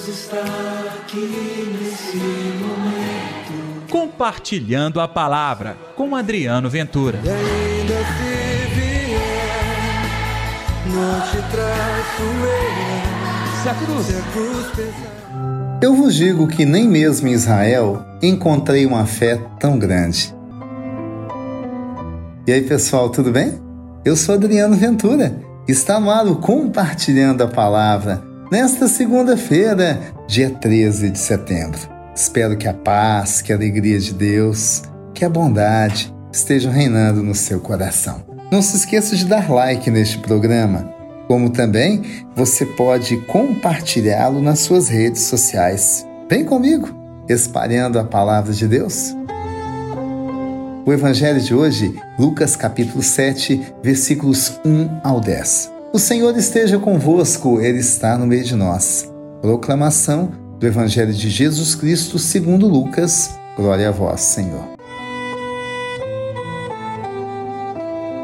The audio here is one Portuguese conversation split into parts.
Deus está aqui nesse momento. Compartilhando a palavra com Adriano Ventura. E ainda se vier, não te traço eu. Se a cruz. Se a cruz pesar. Eu vos digo que nem mesmo em Israel encontrei uma fé tão grande. E aí, pessoal, tudo bem? Eu sou Adriano Ventura. Está amado compartilhando a palavra nesta segunda-feira, dia 13 de setembro. Espero que a paz, que a alegria de Deus, que a bondade estejam reinando no seu coração. Não se esqueça de dar like neste programa, como também você pode compartilhá-lo nas suas redes sociais. Vem comigo, espalhando a palavra de Deus. O evangelho de hoje, Lucas capítulo 7, versículos 1 ao 10. O Senhor esteja convosco, ele está no meio de nós. Proclamação do evangelho de Jesus Cristo, segundo Lucas. Glória a vós, Senhor.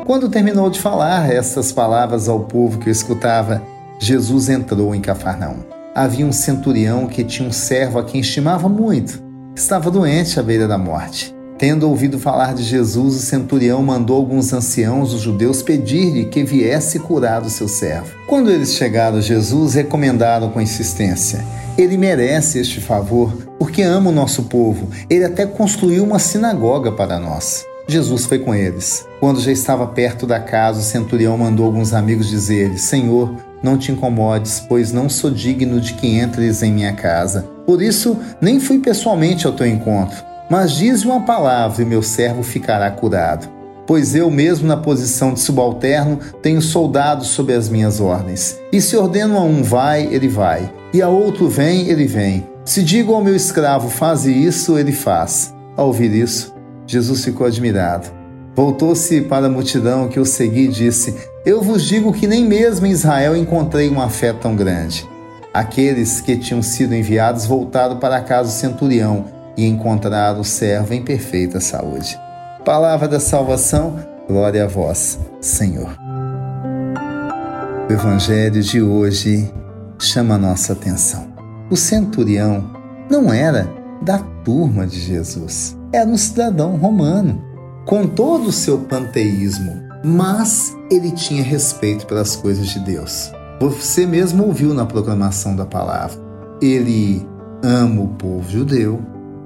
Quando terminou de falar essas palavras ao povo que o escutava, Jesus entrou em Cafarnaum. Havia um centurião que tinha um servo a quem estimava muito. Estava doente à beira da morte. Tendo ouvido falar de Jesus, o centurião mandou alguns anciãos dos judeus pedir-lhe que viesse curar o seu servo. Quando eles chegaram Jesus, recomendaram com insistência: Ele merece este favor, porque ama o nosso povo. Ele até construiu uma sinagoga para nós. Jesus foi com eles. Quando já estava perto da casa, o centurião mandou alguns amigos dizer-lhe: Senhor, não te incomodes, pois não sou digno de que entres em minha casa. Por isso, nem fui pessoalmente ao teu encontro mas diz uma palavra e meu servo ficará curado. Pois eu mesmo, na posição de subalterno, tenho soldados sob as minhas ordens. E se ordeno a um vai, ele vai, e a outro vem, ele vem. Se digo ao meu escravo, faze isso, ele faz. Ao ouvir isso, Jesus ficou admirado. Voltou-se para a multidão que o seguia e disse: Eu vos digo que nem mesmo em Israel encontrei uma fé tão grande. Aqueles que tinham sido enviados voltaram para casa do centurião e encontrar o servo em perfeita saúde. Palavra da salvação, glória a vós, Senhor. O Evangelho de hoje chama a nossa atenção. O centurião não era da turma de Jesus, era um cidadão romano, com todo o seu panteísmo, mas ele tinha respeito pelas coisas de Deus. Você mesmo ouviu na proclamação da palavra. Ele ama o povo judeu,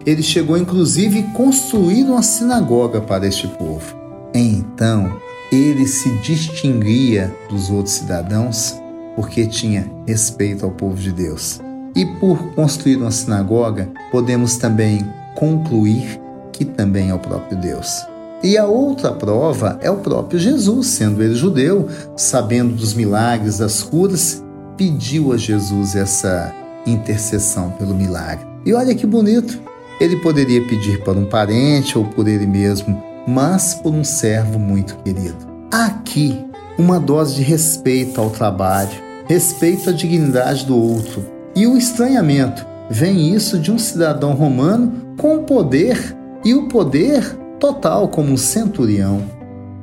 ele chegou inclusive a construir uma sinagoga para este povo. Então, ele se distinguia dos outros cidadãos porque tinha respeito ao povo de Deus. E por construir uma sinagoga, podemos também concluir que também é o próprio Deus. E a outra prova é o próprio Jesus, sendo ele judeu, sabendo dos milagres, das curas, pediu a Jesus essa intercessão pelo milagre. E olha que bonito, ele poderia pedir para um parente ou por ele mesmo, mas por um servo muito querido. Aqui, uma dose de respeito ao trabalho, respeito à dignidade do outro e o estranhamento. Vem isso de um cidadão romano com poder e o poder total como um centurião.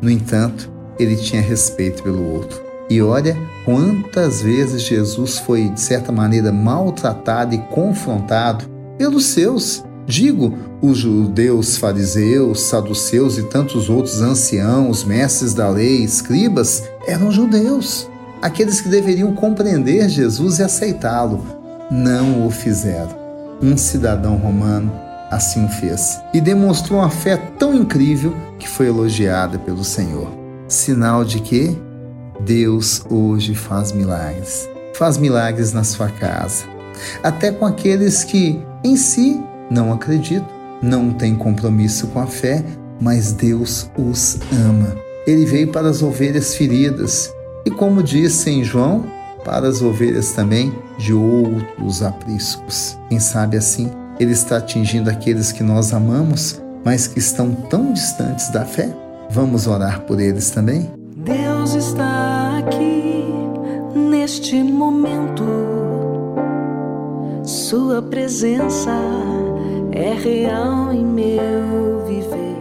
No entanto, ele tinha respeito pelo outro. E olha quantas vezes Jesus foi, de certa maneira, maltratado e confrontado pelos seus, Digo, os judeus, fariseus, saduceus e tantos outros anciãos, mestres da lei, escribas, eram judeus, aqueles que deveriam compreender Jesus e aceitá-lo. Não o fizeram. Um cidadão romano assim o fez e demonstrou uma fé tão incrível que foi elogiada pelo Senhor. Sinal de que Deus hoje faz milagres. Faz milagres na sua casa, até com aqueles que em si não acreditam, não têm compromisso com a fé, mas Deus os ama. Ele veio para as ovelhas feridas e, como disse em João, para as ovelhas também de outros apriscos. Quem sabe assim, Ele está atingindo aqueles que nós amamos, mas que estão tão distantes da fé? Vamos orar por eles também? Deus está aqui neste momento, Sua presença é real em meu viver.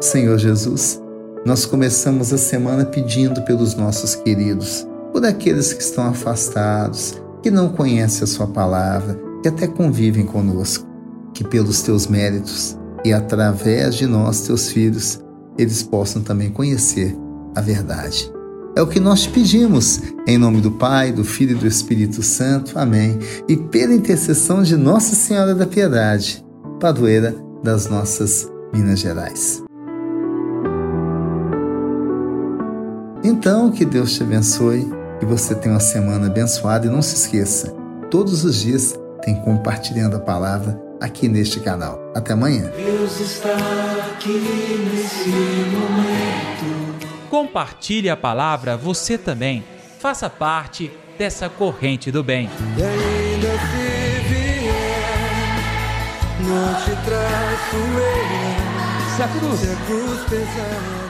Senhor Jesus, nós começamos a semana pedindo pelos nossos queridos, por aqueles que estão afastados, que não conhecem a Sua palavra, que até convivem conosco, que pelos teus méritos e através de nós, teus filhos, eles possam também conhecer a verdade. É o que nós te pedimos, em nome do Pai, do Filho e do Espírito Santo. Amém. E pela intercessão de Nossa Senhora da Piedade, padroeira das nossas Minas Gerais. Então, que Deus te abençoe, que você tenha uma semana abençoada e não se esqueça, todos os dias tem compartilhando a palavra aqui neste canal. Até amanhã. Deus está aqui nesse momento. Compartilhe a palavra você também. Faça parte dessa corrente do bem. E ainda se vier, não te traço. Se a cruz Se a cruz pesar.